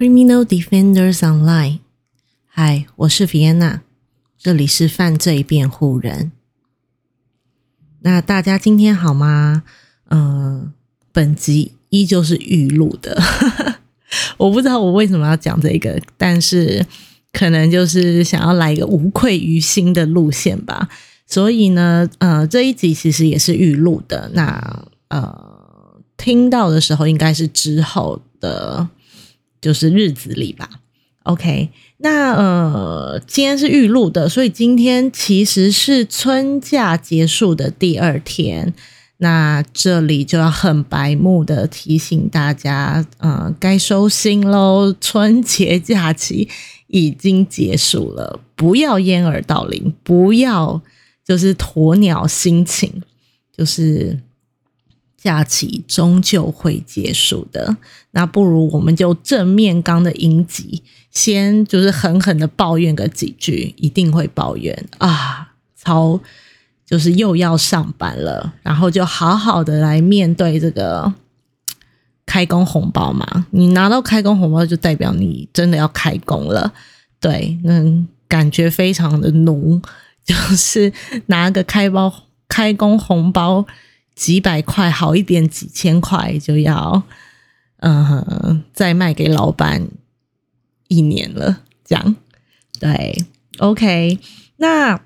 Criminal Defenders Online，嗨，我是 Vienna，这里是犯罪辩护人。那大家今天好吗？嗯，本集依旧是预录的，我不知道我为什么要讲这个，但是可能就是想要来一个无愧于心的路线吧。所以呢，呃，这一集其实也是预录的。那呃，听到的时候应该是之后的。就是日子里吧，OK，那呃，今天是预录的，所以今天其实是春假结束的第二天。那这里就要很白目的提醒大家，呃，该收心喽，春节假期已经结束了，不要掩耳盗铃，不要就是鸵鸟心情，就是。假期终究会结束的，那不如我们就正面刚的迎击，先就是狠狠的抱怨个几句，一定会抱怨啊，超就是又要上班了，然后就好好的来面对这个开工红包嘛。你拿到开工红包，就代表你真的要开工了，对，那感觉非常的浓，就是拿个开包开工红包。几百块好一点，几千块就要，嗯，再卖给老板一年了，这样对，OK。那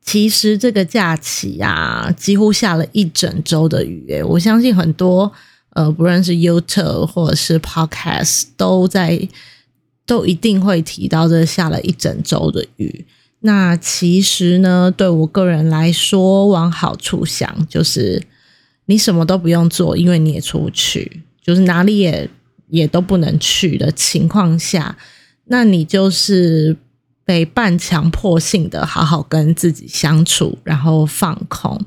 其实这个假期啊，几乎下了一整周的雨，我相信很多呃，不论是 YouTube 或者是 Podcast，都在都一定会提到这下了一整周的雨。那其实呢，对我个人来说，往好处想，就是你什么都不用做，因为你也出不去，就是哪里也也都不能去的情况下，那你就是被半强迫性的好好跟自己相处，然后放空。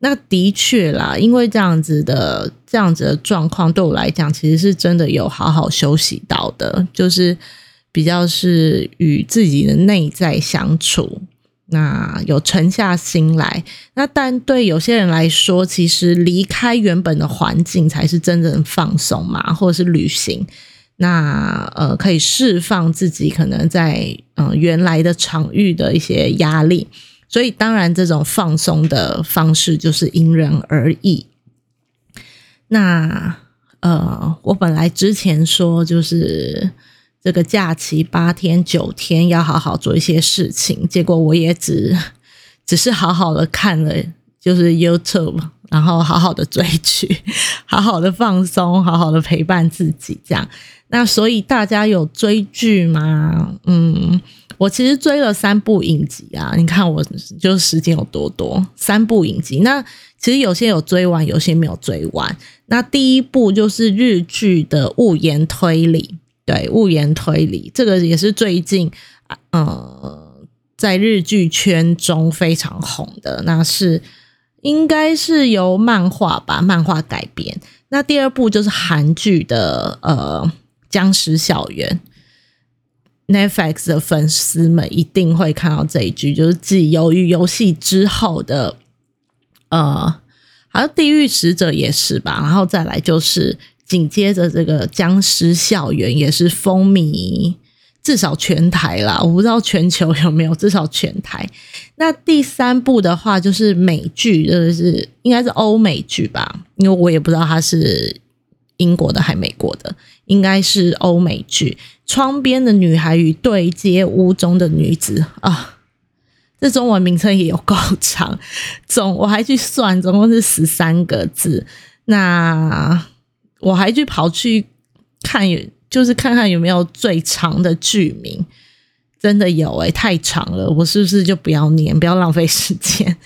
那的确啦，因为这样子的这样子的状况，对我来讲，其实是真的有好好休息到的，就是。比较是与自己的内在相处，那有沉下心来。那但对有些人来说，其实离开原本的环境才是真正放松嘛，或者是旅行。那呃，可以释放自己可能在嗯原来的场域的一些压力。所以当然，这种放松的方式就是因人而异。那呃，我本来之前说就是。这个假期八天九天要好好做一些事情，结果我也只 只是好好的看了，就是 YouTube，然后好好的追剧，好好的放松，好好的陪伴自己，这样。那所以大家有追剧吗？嗯，我其实追了三部影集啊，你看我就时间有多多，三部影集。那其实有些有追完，有些没有追完。那第一部就是日剧的《物言推理》。对，物言推理这个也是最近呃在日剧圈中非常红的，那是应该是由漫画吧，漫画改编。那第二部就是韩剧的呃僵尸校园，Netflix 的粉丝们一定会看到这一句，就是继鱿鱼游戏之后的呃，好像地狱使者也是吧，然后再来就是。紧接着，这个僵尸校园也是风靡，至少全台啦，我不知道全球有没有，至少全台。那第三部的话，就是美剧，就是应该是欧美剧吧，因为我也不知道它是英国的还美国的，应该是欧美剧。窗边的女孩与对接屋中的女子啊，这中文名称也有够长，总我还去算，总共是十三个字。那我还去跑去看，就是看看有没有最长的剧名，真的有诶，太长了，我是不是就不要念，不要浪费时间？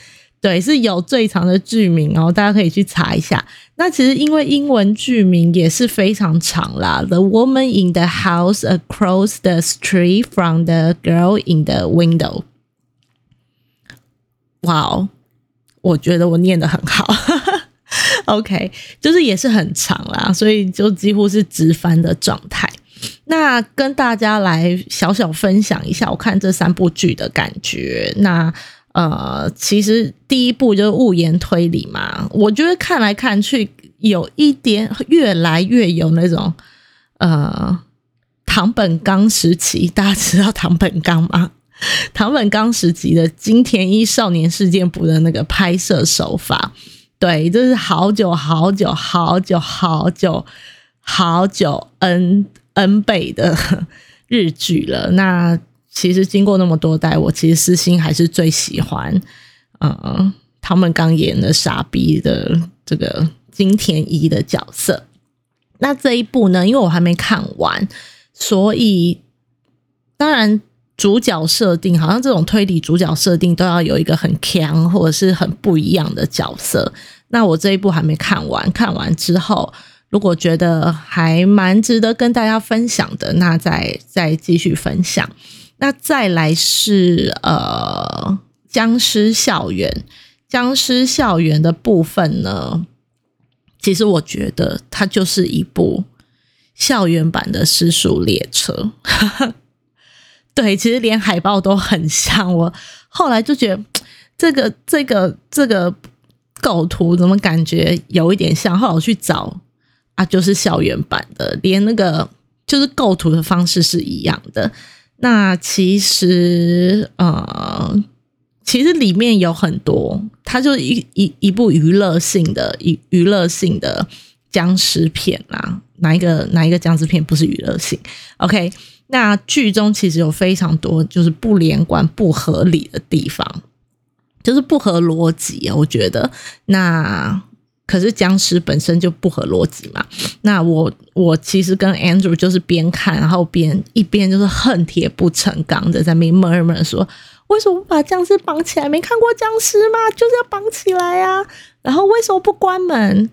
对，是有最长的剧名哦，大家可以去查一下。那其实因为英文剧名也是非常长啦，《The Woman in the House Across the Street from the Girl in the Window》。哇哦，我觉得我念的很好。OK，就是也是很长啦，所以就几乎是直翻的状态。那跟大家来小小分享一下，我看这三部剧的感觉。那呃，其实第一部就是物言推理嘛，我觉得看来看去有一点越来越有那种呃唐本刚时期，大家知道唐本刚吗？唐本刚时期的金田一少年事件簿的那个拍摄手法，对，这是好久好久好久好久好久 n n 倍的 日剧了。那其实经过那么多代，我其实私心还是最喜欢，嗯，他们刚演的傻逼的这个金田一的角色。那这一部呢，因为我还没看完，所以当然。主角设定好像这种推理主角设定都要有一个很强或者是很不一样的角色。那我这一部还没看完，看完之后如果觉得还蛮值得跟大家分享的，那再再继续分享。那再来是呃僵尸校园，僵尸校园的部分呢，其实我觉得它就是一部校园版的失速列车。对，其实连海报都很像。我后来就觉得这个、这个、这个构图怎么感觉有一点像？后来我去找啊，就是校园版的，连那个就是构图的方式是一样的。那其实呃，其实里面有很多，它就一一一部娱乐性的、娱娱乐性的僵尸片啦。哪一个哪一个僵尸片不是娱乐性？OK。那剧中其实有非常多就是不连贯、不合理的地方，就是不合逻辑啊。我觉得，那可是僵尸本身就不合逻辑嘛。那我我其实跟 Andrew 就是边看，然后边一边就是恨铁不成钢的在那边闷闷说：为什么不把僵尸绑起来？没看过僵尸吗？就是要绑起来呀！然后为什么不关门？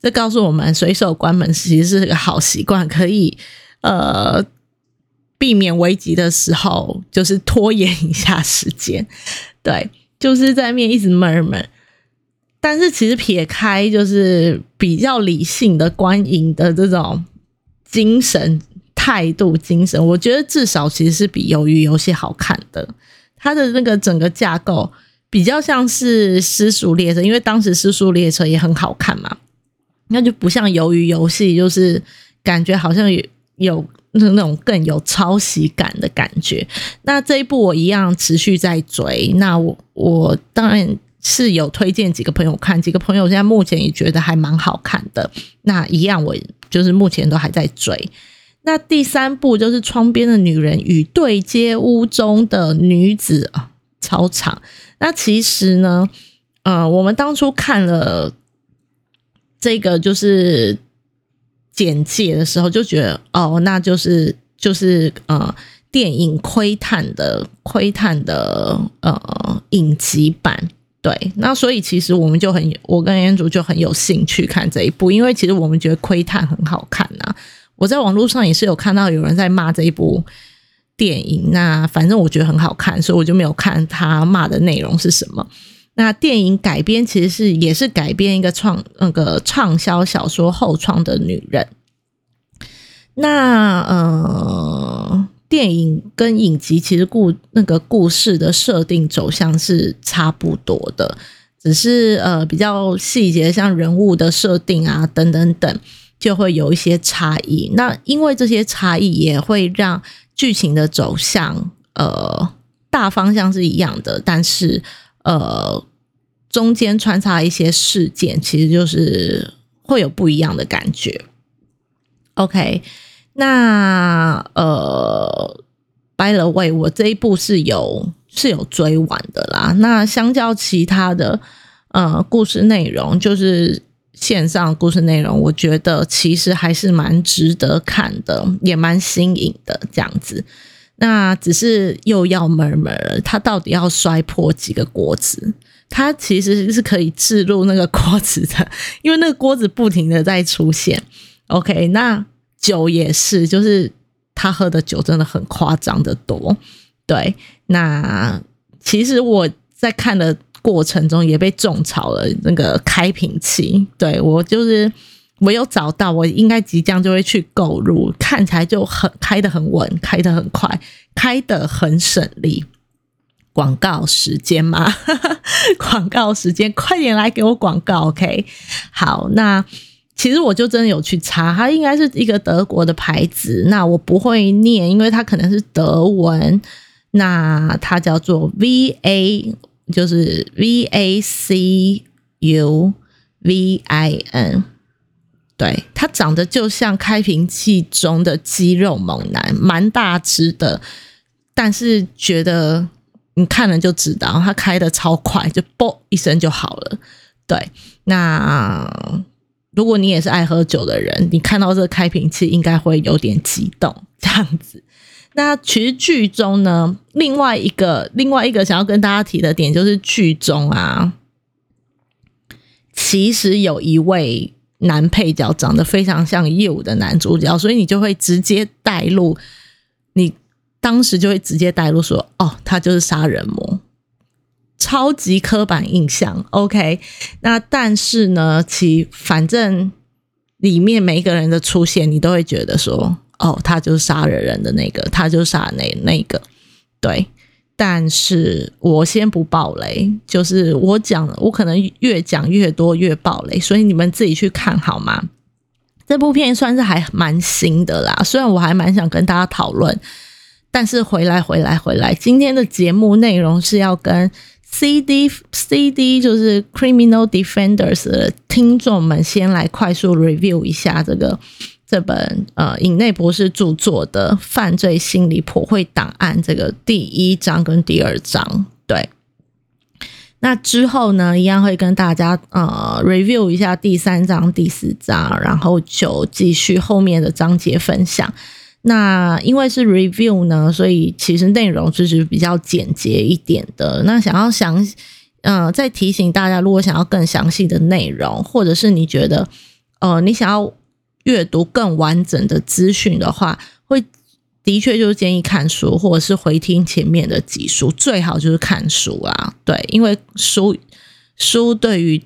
这告诉我们，随手关门其实是个好习惯，可以呃。避免危急的时候，就是拖延一下时间，对，就是在面一直闷闷。但是其实撇开就是比较理性的观影的这种精神态度、精神，我觉得至少其实是比《鱿鱼游戏》好看的。它的那个整个架构比较像是《失速列车》，因为当时《失速列车》也很好看嘛，那就不像《鱿鱼游戏》，就是感觉好像有有。是那种更有抄袭感的感觉。那这一部我一样持续在追。那我我当然是有推荐几个朋友看，几个朋友现在目前也觉得还蛮好看的。那一样我就是目前都还在追。那第三部就是《窗边的女人与对接屋中的女子》啊，超长。那其实呢，呃，我们当初看了这个就是。简介的时候就觉得哦，那就是就是呃，电影窥探的窥探的呃影集版，对，那所以其实我们就很，我跟安主就很有兴趣看这一部，因为其实我们觉得窥探很好看呐。我在网络上也是有看到有人在骂这一部电影，那反正我觉得很好看，所以我就没有看他骂的内容是什么。那电影改编其实是也是改编一个创那个畅销小说《后窗的女人》。那呃，电影跟影集其实故那个故事的设定走向是差不多的，只是呃比较细节，像人物的设定啊等等等，就会有一些差异。那因为这些差异也会让剧情的走向呃大方向是一样的，但是。呃，中间穿插一些事件，其实就是会有不一样的感觉。OK，那呃，By the way，我这一部是有是有追完的啦。那相较其他的呃故事内容，就是线上故事内容，我觉得其实还是蛮值得看的，也蛮新颖的这样子。那只是又要闷闷了，他到底要摔破几个锅子？他其实是可以置入那个锅子的，因为那个锅子不停的在出现。OK，那酒也是，就是他喝的酒真的很夸张的多。对，那其实我在看的过程中也被种草了那个开瓶器，对我就是。我有找到，我应该即将就会去购入，看起来就很开的很稳，开的很快，开的很省力。广告时间吗？广告时间，快点来给我广告，OK？好，那其实我就真的有去查，它应该是一个德国的牌子。那我不会念，因为它可能是德文。那它叫做 V A，就是 V A C U V I N。对，他长得就像开瓶器中的肌肉猛男，蛮大只的，但是觉得你看了就知道，他开的超快，就啵一声就好了。对，那如果你也是爱喝酒的人，你看到这个开瓶器应该会有点激动，这样子。那其实剧中呢，另外一个另外一个想要跟大家提的点就是剧中啊，其实有一位。男配角长得非常像 You 的男主角，所以你就会直接带入，你当时就会直接带入说，哦，他就是杀人魔，超级刻板印象。OK，那但是呢，其反正里面每一个人的出现，你都会觉得说，哦，他就是杀人人的那个，他就是杀那那个，对。但是我先不爆雷，就是我讲，我可能越讲越多越爆雷，所以你们自己去看好吗？这部片算是还蛮新的啦，虽然我还蛮想跟大家讨论，但是回来回来回来，今天的节目内容是要跟 C D C D 就是 Criminal Defenders 的听众们先来快速 review 一下这个。这本呃，尹内博士著作的《犯罪心理破绘档案》这个第一章跟第二章，对。那之后呢，一样会跟大家呃 review 一下第三章、第四章，然后就继续后面的章节分享。那因为是 review 呢，所以其实内容就是比较简洁一点的。那想要详嗯，再提醒大家，如果想要更详细的内容，或者是你觉得呃，你想要。阅读更完整的资讯的话，会的确就是建议看书，或者是回听前面的集书，最好就是看书啊。对，因为书书对于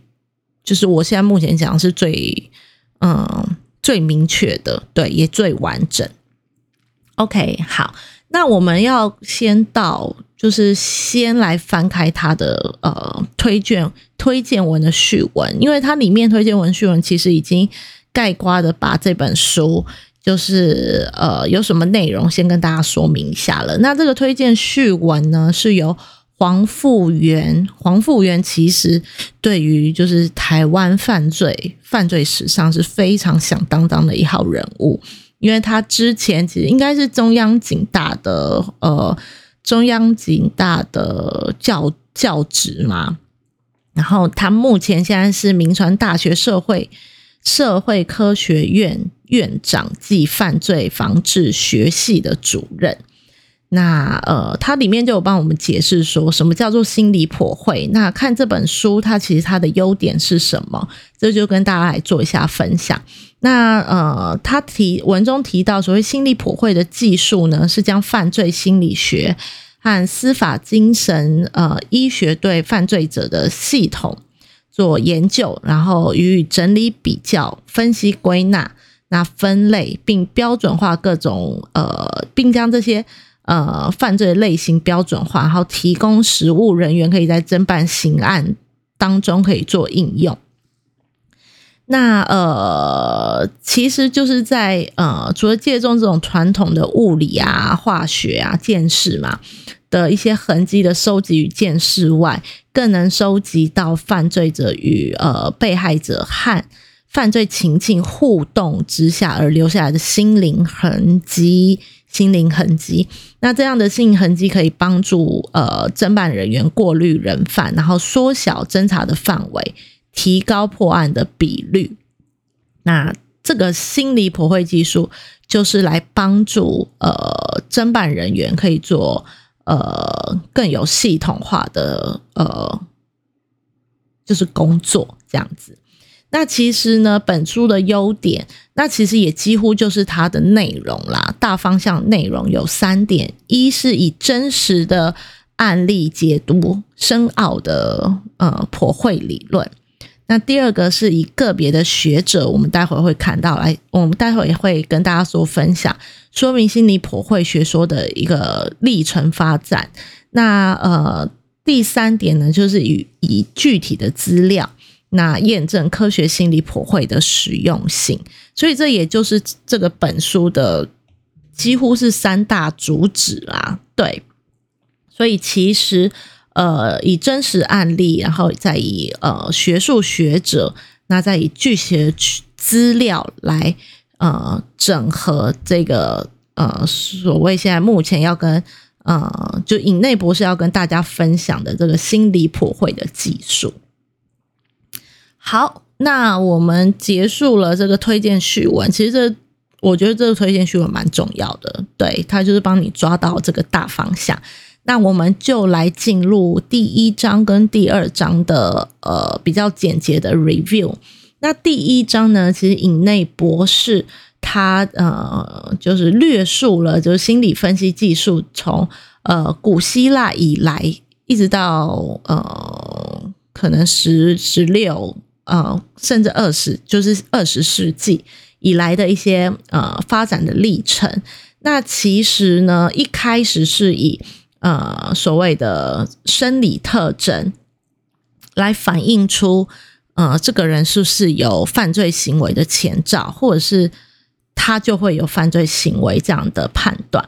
就是我现在目前讲是最嗯最明确的，对，也最完整。OK，好，那我们要先到就是先来翻开它的呃推荐推荐文的序文，因为它里面推荐文序文其实已经。概括的把这本书就是呃有什么内容先跟大家说明一下了。那这个推荐序文呢是由黄富元，黄富元其实对于就是台湾犯罪犯罪史上是非常响当当的一号人物，因为他之前其实应该是中央警大的呃中央警大的教教职嘛，然后他目前现在是民传大学社会。社会科学院院长暨犯罪防治学系的主任，那呃，它里面就有帮我们解释说什么叫做心理破绘。那看这本书，它其实它的优点是什么？这就跟大家来做一下分享。那呃，他提文中提到所谓心理破绘的技术呢，是将犯罪心理学和司法精神呃医学对犯罪者的系统。做研究，然后予以整理、比较、分析、归纳，那分类并标准化各种呃，并将这些呃犯罪类型标准化，然后提供实务人员可以在侦办刑案当中可以做应用。那呃，其实就是在呃，除了借重这种传统的物理啊、化学啊、见识嘛。的一些痕迹的收集与见识外，更能收集到犯罪者与呃被害者和犯罪情境互动之下而留下来的心灵痕迹。心灵痕迹，那这样的心灵痕迹可以帮助呃侦办人员过滤人犯，然后缩小侦查的范围，提高破案的比率。那这个心理破绘技术就是来帮助呃侦办人员可以做。呃，更有系统化的呃，就是工作这样子。那其实呢，本书的优点，那其实也几乎就是它的内容啦。大方向内容有三点：一是以真实的案例解读深奥的呃普惠理论。那第二个是以个别的学者，我们待会会看到来，我们待会也会跟大家说分享，说明心理普惠学说的一个历程发展。那呃，第三点呢，就是以以具体的资料，那验证科学心理普惠的实用性。所以这也就是这个本书的几乎是三大主旨啦。对，所以其实呃，以真实案例，然后再以呃学术学者，那再以具体的资料来呃整合这个呃所谓现在目前要跟。呃，就尹内博士要跟大家分享的这个心理普惠的技术。好，那我们结束了这个推荐序文。其实这我觉得这个推荐序文蛮重要的，对它就是帮你抓到这个大方向。那我们就来进入第一章跟第二章的呃比较简洁的 review。那第一章呢，其实尹内博士。他呃，就是略述了，就是心理分析技术从呃古希腊以来，一直到呃可能十十六呃甚至二十，就是二十世纪以来的一些呃发展的历程。那其实呢，一开始是以呃所谓的生理特征来反映出呃这个人是不是有犯罪行为的前兆，或者是。他就会有犯罪行为这样的判断。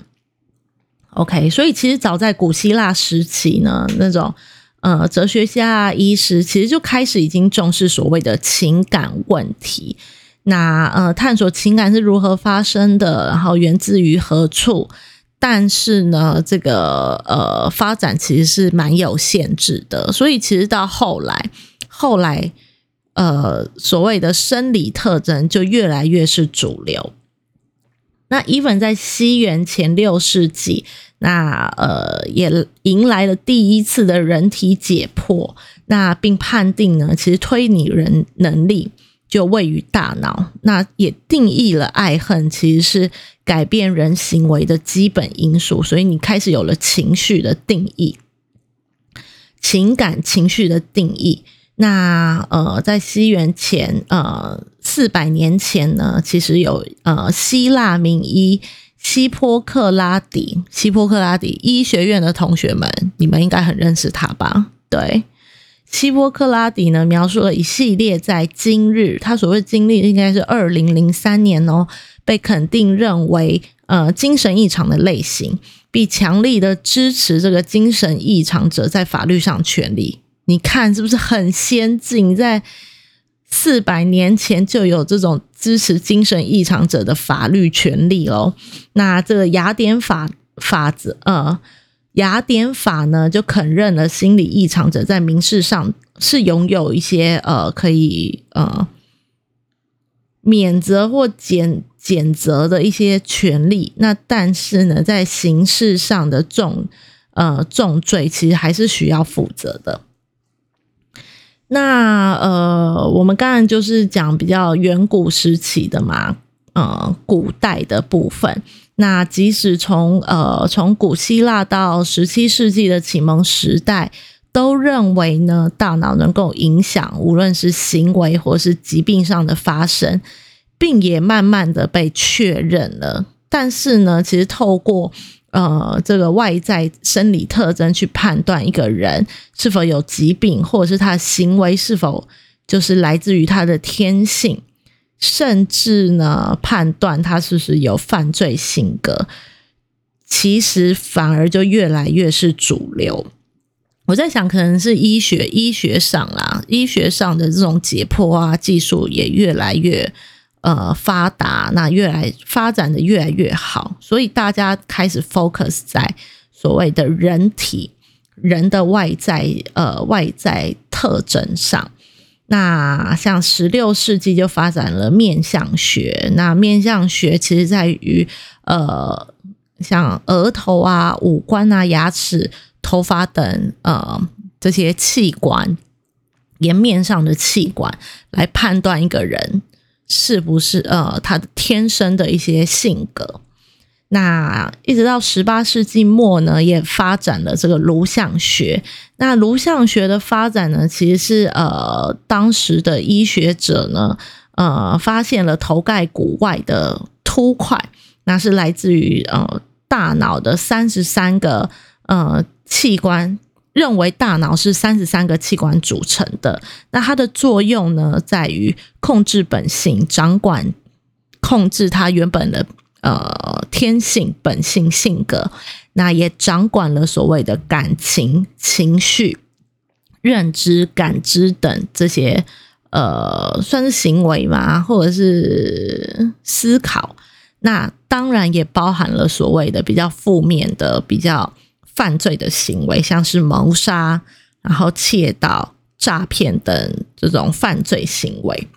OK，所以其实早在古希腊时期呢，那种呃哲学家、啊医师其实就开始已经重视所谓的情感问题。那呃，探索情感是如何发生的，然后源自于何处。但是呢，这个呃发展其实是蛮有限制的。所以其实到后来，后来呃所谓的生理特征就越来越是主流。那 even 在西元前六世纪，那呃也迎来了第一次的人体解剖，那并判定呢，其实推理人能力就位于大脑，那也定义了爱恨其实是改变人行为的基本因素，所以你开始有了情绪的定义，情感情绪的定义。那呃，在西元前呃四百年前呢，其实有呃希腊名医希波克拉底，希波克拉底医学院的同学们，你们应该很认识他吧？对，希波克拉底呢，描述了一系列在今日，他所谓经历应该是二零零三年哦，被肯定认为呃精神异常的类型，并强力的支持这个精神异常者在法律上权利。你看是不是很先进？在四百年前就有这种支持精神异常者的法律权利哦。那这个雅典法法则，呃，雅典法呢就肯认了心理异常者在民事上是拥有一些呃可以呃免责或减减责的一些权利。那但是呢，在刑事上的重呃重罪，其实还是需要负责的。那呃，我们刚才就是讲比较远古时期的嘛，呃，古代的部分。那即使从呃从古希腊到十七世纪的启蒙时代，都认为呢，大脑能够影响无论是行为或是疾病上的发生，并也慢慢的被确认了。但是呢，其实透过呃，这个外在生理特征去判断一个人是否有疾病，或者是他的行为是否就是来自于他的天性，甚至呢判断他是不是有犯罪性格，其实反而就越来越是主流。我在想，可能是医学医学上啦，医学上的这种解剖啊技术也越来越。呃，发达那越来发展的越来越好，所以大家开始 focus 在所谓的人体人的外在呃外在特征上。那像十六世纪就发展了面相学，那面相学其实在于呃像额头啊、五官啊、牙齿、头发等呃这些器官颜面上的器官来判断一个人。是不是呃，他天生的一些性格？那一直到十八世纪末呢，也发展了这个颅相学。那颅相学的发展呢，其实是呃，当时的医学者呢，呃，发现了头盖骨外的凸块，那是来自于呃大脑的三十三个呃器官认为大脑是三十三个器官组成的，那它的作用呢，在于控制本性，掌管控制它原本的呃天性、本性、性格，那也掌管了所谓的感情、情绪、认知、感知等这些呃，算是行为嘛，或者是思考。那当然也包含了所谓的比较负面的、比较犯罪的行为，像是谋杀、然后窃盗、诈骗等这种犯罪行为。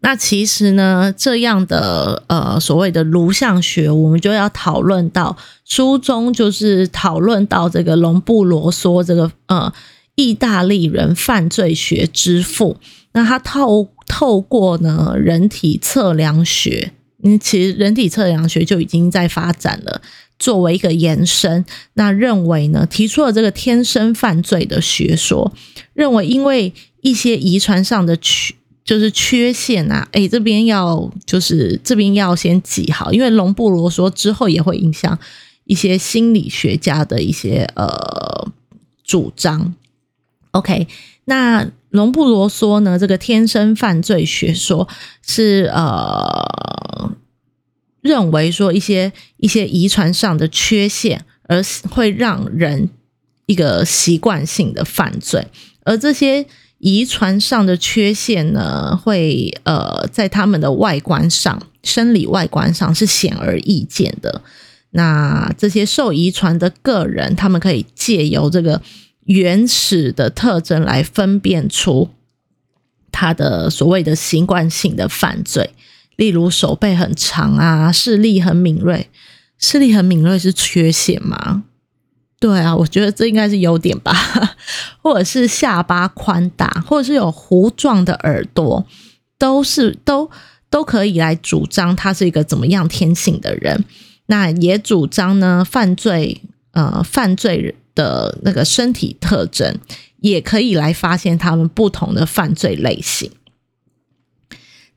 那其实呢，这样的呃所谓的颅相学，我们就要讨论到书中就是讨论到这个隆布罗梭这个呃意大利人犯罪学之父。那他透透过呢人体测量学。嗯，其实人体测量学就已经在发展了，作为一个延伸，那认为呢，提出了这个天生犯罪的学说，认为因为一些遗传上的缺，就是缺陷啊，哎，这边要就是这边要先记好，因为龙布罗说之后也会影响一些心理学家的一些呃主张。OK，那龙布罗说呢，这个天生犯罪学说是呃。认为说一些一些遗传上的缺陷，而会让人一个习惯性的犯罪，而这些遗传上的缺陷呢，会呃在他们的外观上、生理外观上是显而易见的。那这些受遗传的个人，他们可以借由这个原始的特征来分辨出他的所谓的习惯性的犯罪。例如手背很长啊，视力很敏锐。视力很敏锐是缺陷吗？对啊，我觉得这应该是优点吧。或者是下巴宽大，或者是有弧状的耳朵，都是都都可以来主张他是一个怎么样天性的人。那也主张呢，犯罪呃犯罪的那个身体特征，也可以来发现他们不同的犯罪类型。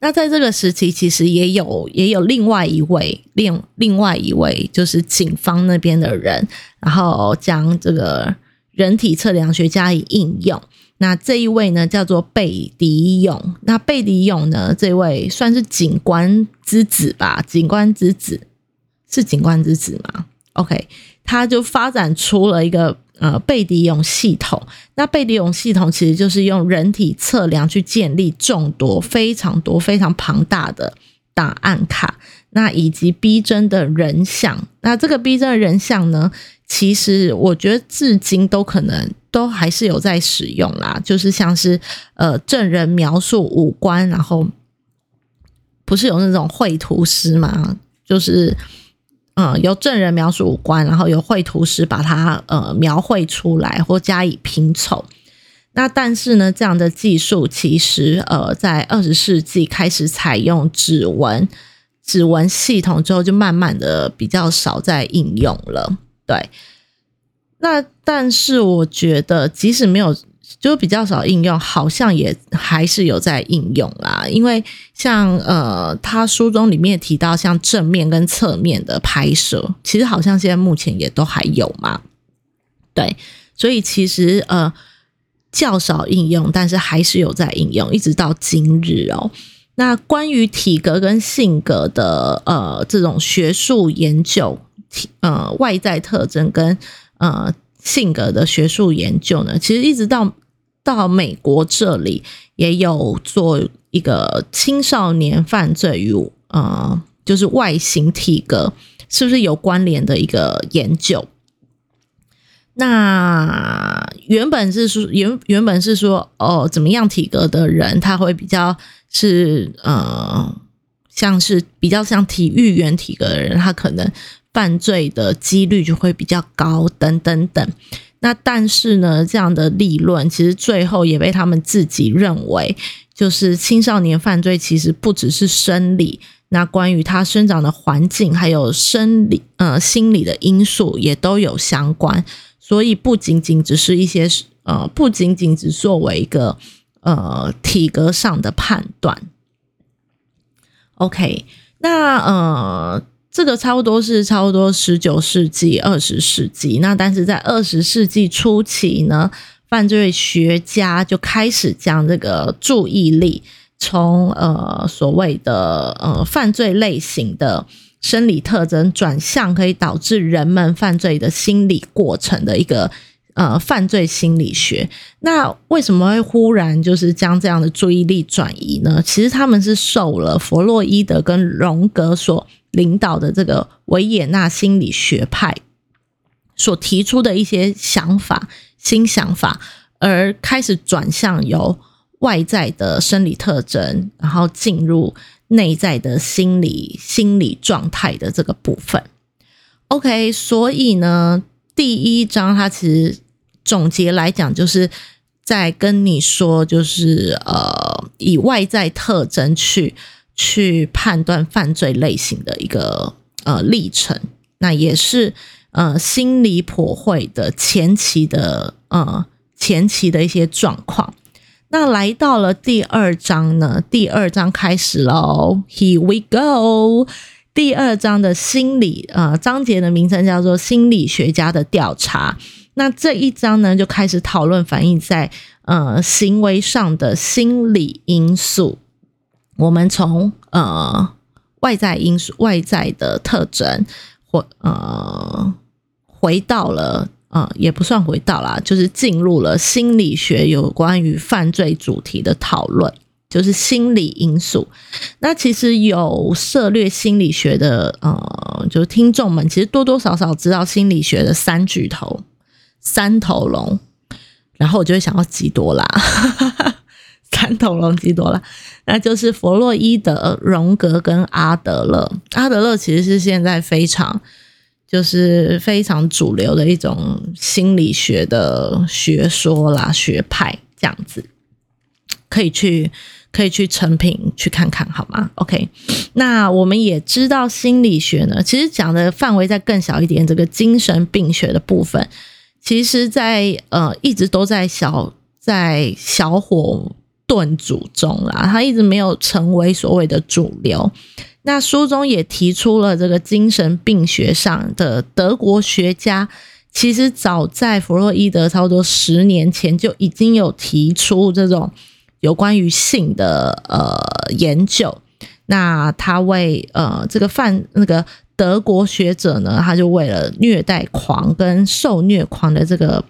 那在这个时期，其实也有也有另外一位另另外一位，就是警方那边的人，然后将这个人体测量学加以应用。那这一位呢，叫做贝迪勇。那贝迪勇呢，这位算是警官之子吧？警官之子是警官之子吗？OK，他就发展出了一个。呃，贝迪勇系统，那贝迪勇系统其实就是用人体测量去建立众多、非常多、非常庞大的档案卡，那以及逼真的人像。那这个逼真的人像呢，其实我觉得至今都可能都还是有在使用啦，就是像是呃证人描述五官，然后不是有那种绘图师嘛，就是。嗯，由证人描述五官，然后由绘图师把它呃描绘出来或加以拼凑。那但是呢，这样的技术其实呃在二十世纪开始采用指纹指纹系统之后，就慢慢的比较少在应用了。对，那但是我觉得即使没有。就比较少应用，好像也还是有在应用啦。因为像呃，他书中里面提到，像正面跟侧面的拍摄，其实好像现在目前也都还有嘛。对，所以其实呃较少应用，但是还是有在应用，一直到今日哦。那关于体格跟性格的呃这种学术研究，体呃外在特征跟呃性格的学术研究呢，其实一直到。到美国这里也有做一个青少年犯罪与呃，就是外形体格是不是有关联的一个研究。那原本是说原原本是说哦，怎么样体格的人他会比较是呃，像是比较像体育员体格的人，他可能犯罪的几率就会比较高，等等等。那但是呢，这样的立论其实最后也被他们自己认为，就是青少年犯罪其实不只是生理，那关于他生长的环境还有生理呃心理的因素也都有相关，所以不仅仅只是一些呃不仅仅只作为一个呃体格上的判断。OK，那呃这个差不多是差不多十九世纪、二十世纪。那但是在二十世纪初期呢，犯罪学家就开始将这个注意力从呃所谓的呃犯罪类型的生理特征，转向可以导致人们犯罪的心理过程的一个。呃，犯罪心理学，那为什么会忽然就是将这样的注意力转移呢？其实他们是受了弗洛伊德跟荣格所领导的这个维也纳心理学派所提出的一些想法、新想法，而开始转向由外在的生理特征，然后进入内在的心理心理状态的这个部分。OK，所以呢？第一章，它其实总结来讲，就是在跟你说，就是呃，以外在特征去去判断犯罪类型的一个呃历程，那也是呃心理破会的前期的呃前期的一些状况。那来到了第二章呢，第二章开始喽，Here we go。第二章的心理，呃，章节的名称叫做心理学家的调查。那这一章呢，就开始讨论反映在呃行为上的心理因素。我们从呃外在因素、外在的特征，或呃回到了呃也不算回到啦，就是进入了心理学有关于犯罪主题的讨论。就是心理因素。那其实有涉略心理学的，呃，就是听众们，其实多多少少知道心理学的三巨头、三头龙。然后我就会想到吉多拉，三头龙吉多拉，那就是弗洛伊德、荣格跟阿德勒。阿德勒其实是现在非常，就是非常主流的一种心理学的学说啦、学派这样子，可以去。可以去成品去看看，好吗？OK，那我们也知道心理学呢，其实讲的范围再更小一点，这个精神病学的部分，其实，在呃一直都在小在小火炖煮中啦，他一直没有成为所谓的主流。那书中也提出了这个精神病学上的德国学家，其实早在弗洛伊德差不多十年前就已经有提出这种。有关于性的呃研究，那他为呃这个犯那个德国学者呢，他就为了虐待狂跟受虐狂的这个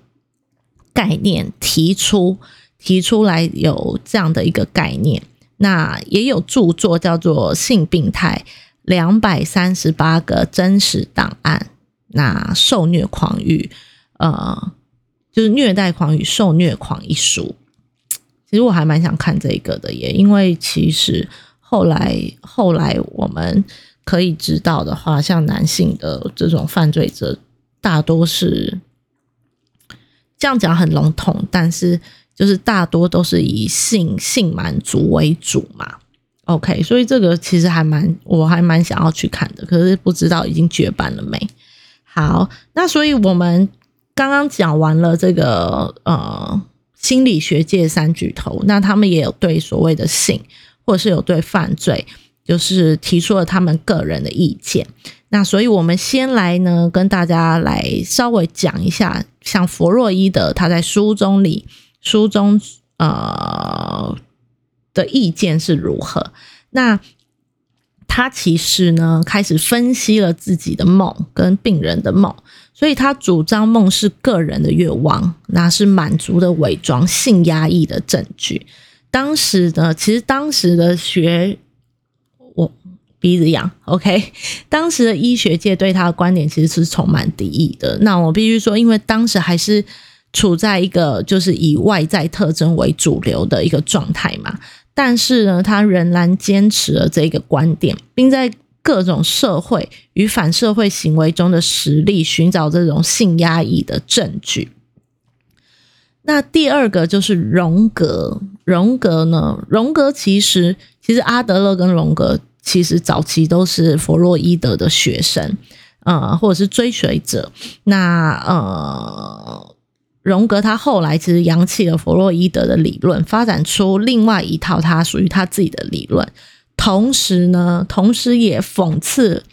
概念提出提出来有这样的一个概念，那也有著作叫做《性病态两百三十八个真实档案》，那受虐狂与呃就是虐待狂与受虐狂一书。其实我还蛮想看这个的也，因为其实后来后来我们可以知道的话，像男性的这种犯罪者，大多是这样讲很笼统，但是就是大多都是以性性满足为主嘛。OK，所以这个其实还蛮我还蛮想要去看的，可是不知道已经绝版了没。好，那所以我们刚刚讲完了这个呃。心理学界三巨头，那他们也有对所谓的性，或者是有对犯罪，就是提出了他们个人的意见。那所以，我们先来呢，跟大家来稍微讲一下，像弗洛伊德他在书中里书中呃的意见是如何。那他其实呢，开始分析了自己的梦跟病人的梦。所以他主张梦是个人的愿望，那是满足的伪装、性压抑的证据。当时呢，其实当时的学我鼻子痒，OK，当时的医学界对他的观点其实是充满敌意的。那我必须说，因为当时还是处在一个就是以外在特征为主流的一个状态嘛，但是呢，他仍然坚持了这个观点，并在。各种社会与反社会行为中的实例，寻找这种性压抑的证据。那第二个就是荣格，荣格呢？荣格其实其实阿德勒跟荣格其实早期都是弗洛伊德的学生，呃，或者是追随者。那呃，荣格他后来其实扬弃了弗洛伊德的理论，发展出另外一套他属于他自己的理论。同时呢，同时也讽刺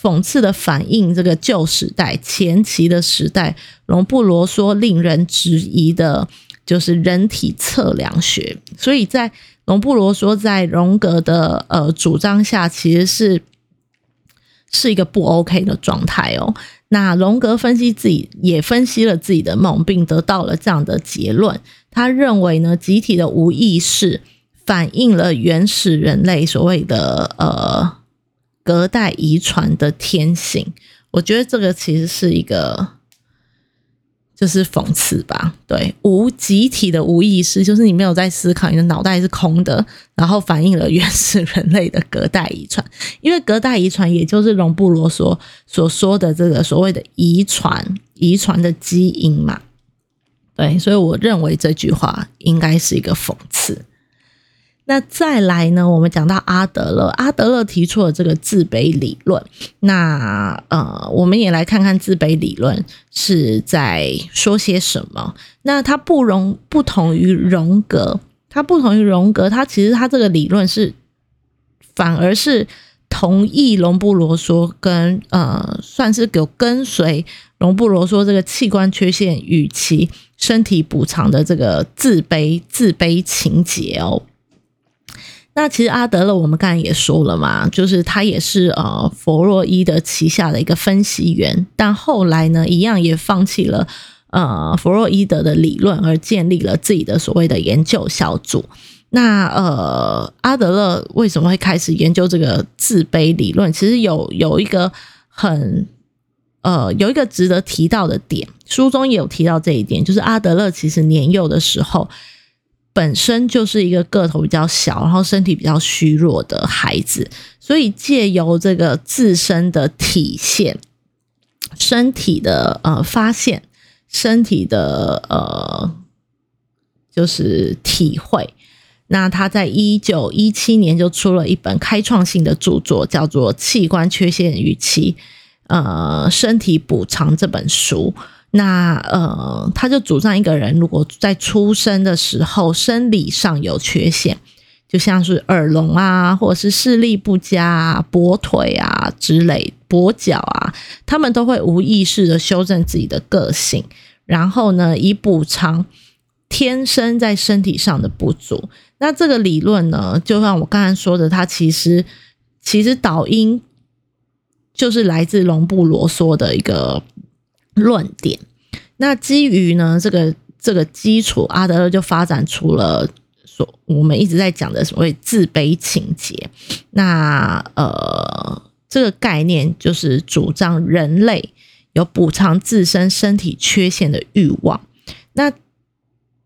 讽刺的反映这个旧时代前期的时代，容不啰嗦、令人质疑的，就是人体测量学。所以在容不啰嗦在荣格的呃主张下，其实是是一个不 OK 的状态哦。那荣格分析自己，也分析了自己的梦，并得到了这样的结论。他认为呢，集体的无意识反映了原始人类所谓的呃。隔代遗传的天性，我觉得这个其实是一个，就是讽刺吧。对，无集体的无意识，就是你没有在思考，你的脑袋是空的，然后反映了原始人类的隔代遗传。因为隔代遗传，也就是容布罗所所说的这个所谓的遗传，遗传的基因嘛。对，所以我认为这句话应该是一个讽刺。那再来呢？我们讲到阿德勒，阿德勒提出了这个自卑理论。那呃，我们也来看看自卑理论是在说些什么。那它不容不同于荣格，它不同于荣格，它其实它这个理论是反而是同意隆布罗说跟呃，算是有跟随隆布罗说这个器官缺陷与其身体补偿的这个自卑自卑情节哦。那其实阿德勒，我们刚才也说了嘛，就是他也是呃弗洛伊德旗下的一个分析员，但后来呢，一样也放弃了呃弗洛伊德的理论，而建立了自己的所谓的研究小组。那呃阿德勒为什么会开始研究这个自卑理论？其实有有一个很呃有一个值得提到的点，书中也有提到这一点，就是阿德勒其实年幼的时候。本身就是一个个头比较小，然后身体比较虚弱的孩子，所以借由这个自身的体现、身体的呃发现、身体的呃就是体会，那他在一九一七年就出了一本开创性的著作，叫做《器官缺陷与其呃身体补偿》这本书。那呃，他就主张一个人如果在出生的时候生理上有缺陷，就像是耳聋啊，或者是视力不佳、啊、跛腿啊之类、跛脚啊，他们都会无意识的修正自己的个性，然后呢，以补偿天生在身体上的不足。那这个理论呢，就像我刚才说的，它其实其实导因就是来自隆布罗梭的一个。论点，那基于呢这个这个基础，阿德勒就发展出了所我们一直在讲的所谓自卑情节。那呃，这个概念就是主张人类有补偿自身身体缺陷的欲望。那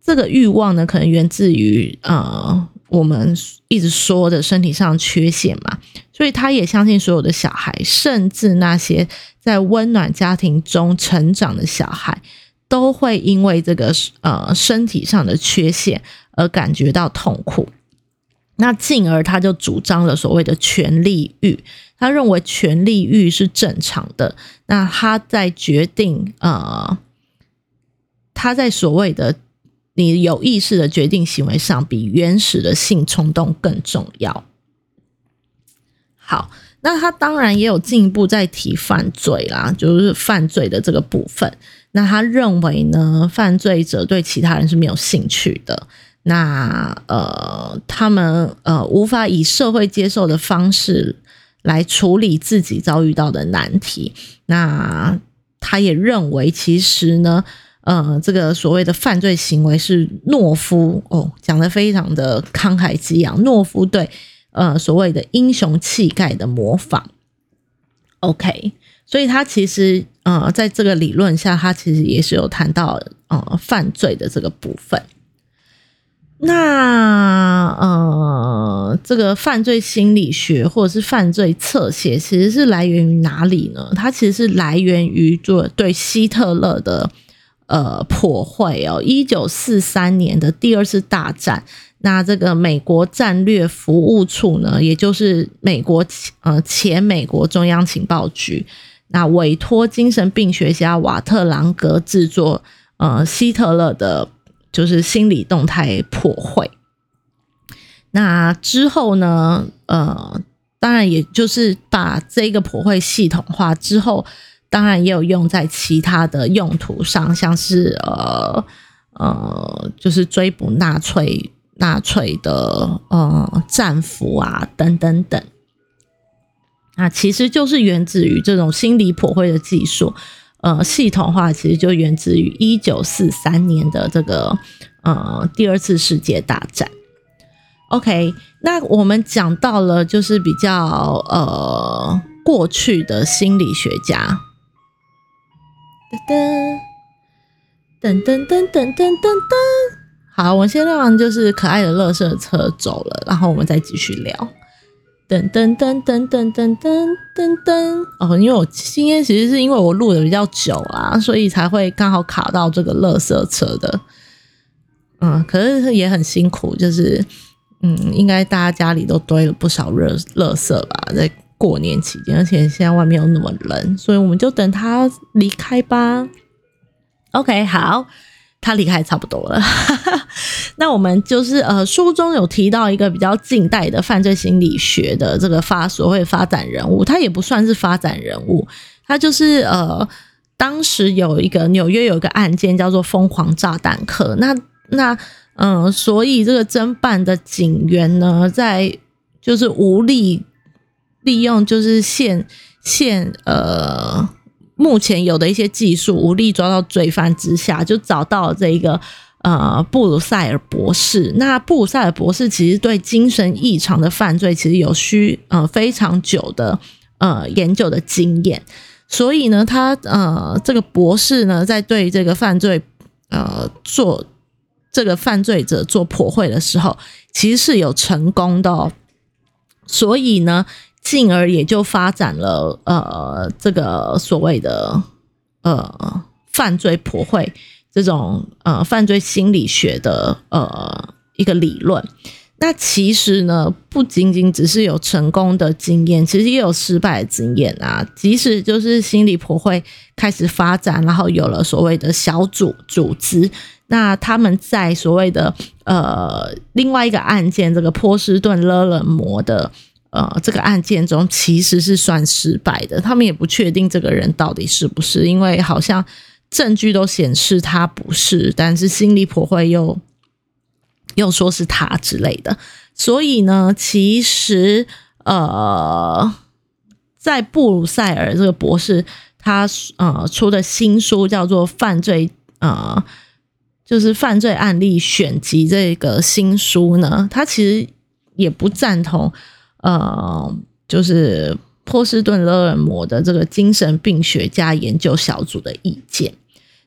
这个欲望呢，可能源自于呃我们一直说的身体上缺陷嘛。所以他也相信所有的小孩，甚至那些在温暖家庭中成长的小孩，都会因为这个呃身体上的缺陷而感觉到痛苦。那进而他就主张了所谓的权利欲，他认为权利欲是正常的。那他在决定呃，他在所谓的你有意识的决定行为上，比原始的性冲动更重要。好，那他当然也有进一步在提犯罪啦，就是犯罪的这个部分。那他认为呢，犯罪者对其他人是没有兴趣的。那呃，他们呃无法以社会接受的方式来处理自己遭遇到的难题。那他也认为，其实呢，呃，这个所谓的犯罪行为是懦夫哦，讲的非常的慷慨激昂，懦夫对。呃，所谓的英雄气概的模仿，OK，所以他其实呃，在这个理论下，他其实也是有谈到呃犯罪的这个部分。那呃，这个犯罪心理学或者是犯罪侧写，其实是来源于哪里呢？它其实是来源于做对希特勒的呃破坏哦，一九四三年的第二次大战。那这个美国战略服务处呢，也就是美国呃前美国中央情报局，那委托精神病学家瓦特朗格制作呃希特勒的，就是心理动态破坏。那之后呢，呃，当然也就是把这个破会系统化之后，当然也有用在其他的用途上，像是呃呃，就是追捕纳粹纳粹的呃战俘啊等等等。那其实就是源自于这种心理破会的技术，呃，系统化其实就源自于一九四三年的这个呃第二次世界大战。OK，那我们讲到了就是比较呃过去的心理学家，噔噔噔噔噔噔噔噔，好，我先让就是可爱的乐色车走了，然后我们再继续聊。噔噔噔噔噔噔噔噔噔，哦，因为我今天其实是因为我录的比较久啊，所以才会刚好卡到这个乐色车的，嗯，可是也很辛苦，就是。嗯，应该大家家里都堆了不少热垃圾吧，在过年期间，而且现在外面又那么冷，所以我们就等他离开吧。OK，好，他离开差不多了。那我们就是呃，书中有提到一个比较近代的犯罪心理学的这个发所谓发展人物，他也不算是发展人物，他就是呃，当时有一个纽约有一个案件叫做疯狂炸弹客，那那。嗯，所以这个侦办的警员呢，在就是无力利用就是现现呃目前有的一些技术，无力抓到罪犯之下，就找到了这一个呃布鲁塞尔博士。那布鲁塞尔博士其实对精神异常的犯罪其实有需呃非常久的呃研究的经验，所以呢，他呃这个博士呢，在对这个犯罪呃做。这个犯罪者做破坏的时候，其实是有成功的，哦，所以呢，进而也就发展了呃这个所谓的呃犯罪破坏这种呃犯罪心理学的呃一个理论。那其实呢，不仅仅只是有成功的经验，其实也有失败的经验啊。即使就是心理破坏开始发展，然后有了所谓的小组组织。那他们在所谓的呃另外一个案件，这个波士顿勒冷魔的呃这个案件中，其实是算失败的。他们也不确定这个人到底是不是，因为好像证据都显示他不是，但是心理破坏又又说是他之类的。所以呢，其实呃，在布鲁塞尔这个博士他呃出的新书叫做《犯罪》呃。就是犯罪案例选集这个新书呢，他其实也不赞同，呃，就是波士顿勒尔摩的这个精神病学家研究小组的意见。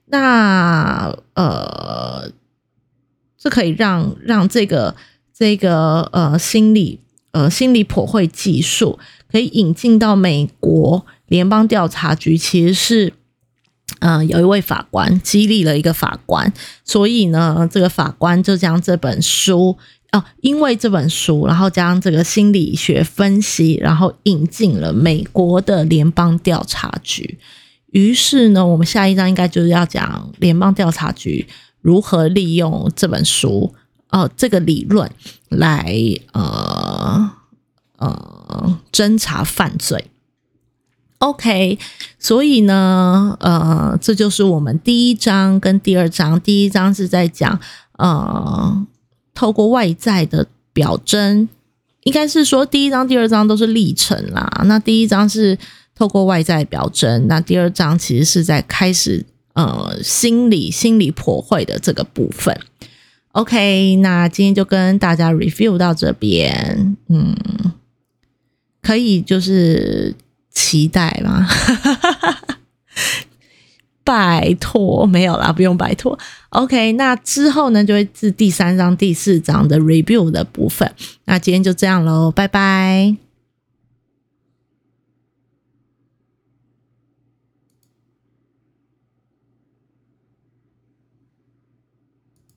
那呃，这可以让让这个这个呃心理呃心理破会技术可以引进到美国联邦调查局，其实是。嗯，有一位法官激励了一个法官，所以呢，这个法官就将这本书因为这本书，然后将这个心理学分析，然后引进了美国的联邦调查局。于是呢，我们下一章应该就是要讲联邦调查局如何利用这本书哦，这个理论来呃呃侦查犯罪。OK，所以呢，呃，这就是我们第一章跟第二章。第一章是在讲，呃，透过外在的表征，应该是说第一章、第二章都是历程啦。那第一章是透过外在表征，那第二章其实是在开始，呃，心理心理破坏的这个部分。OK，那今天就跟大家 review 到这边，嗯，可以就是。期待吗？拜托，没有啦，不用拜托。OK，那之后呢，就会是第三章、第四章的 review 的部分。那今天就这样喽，拜拜。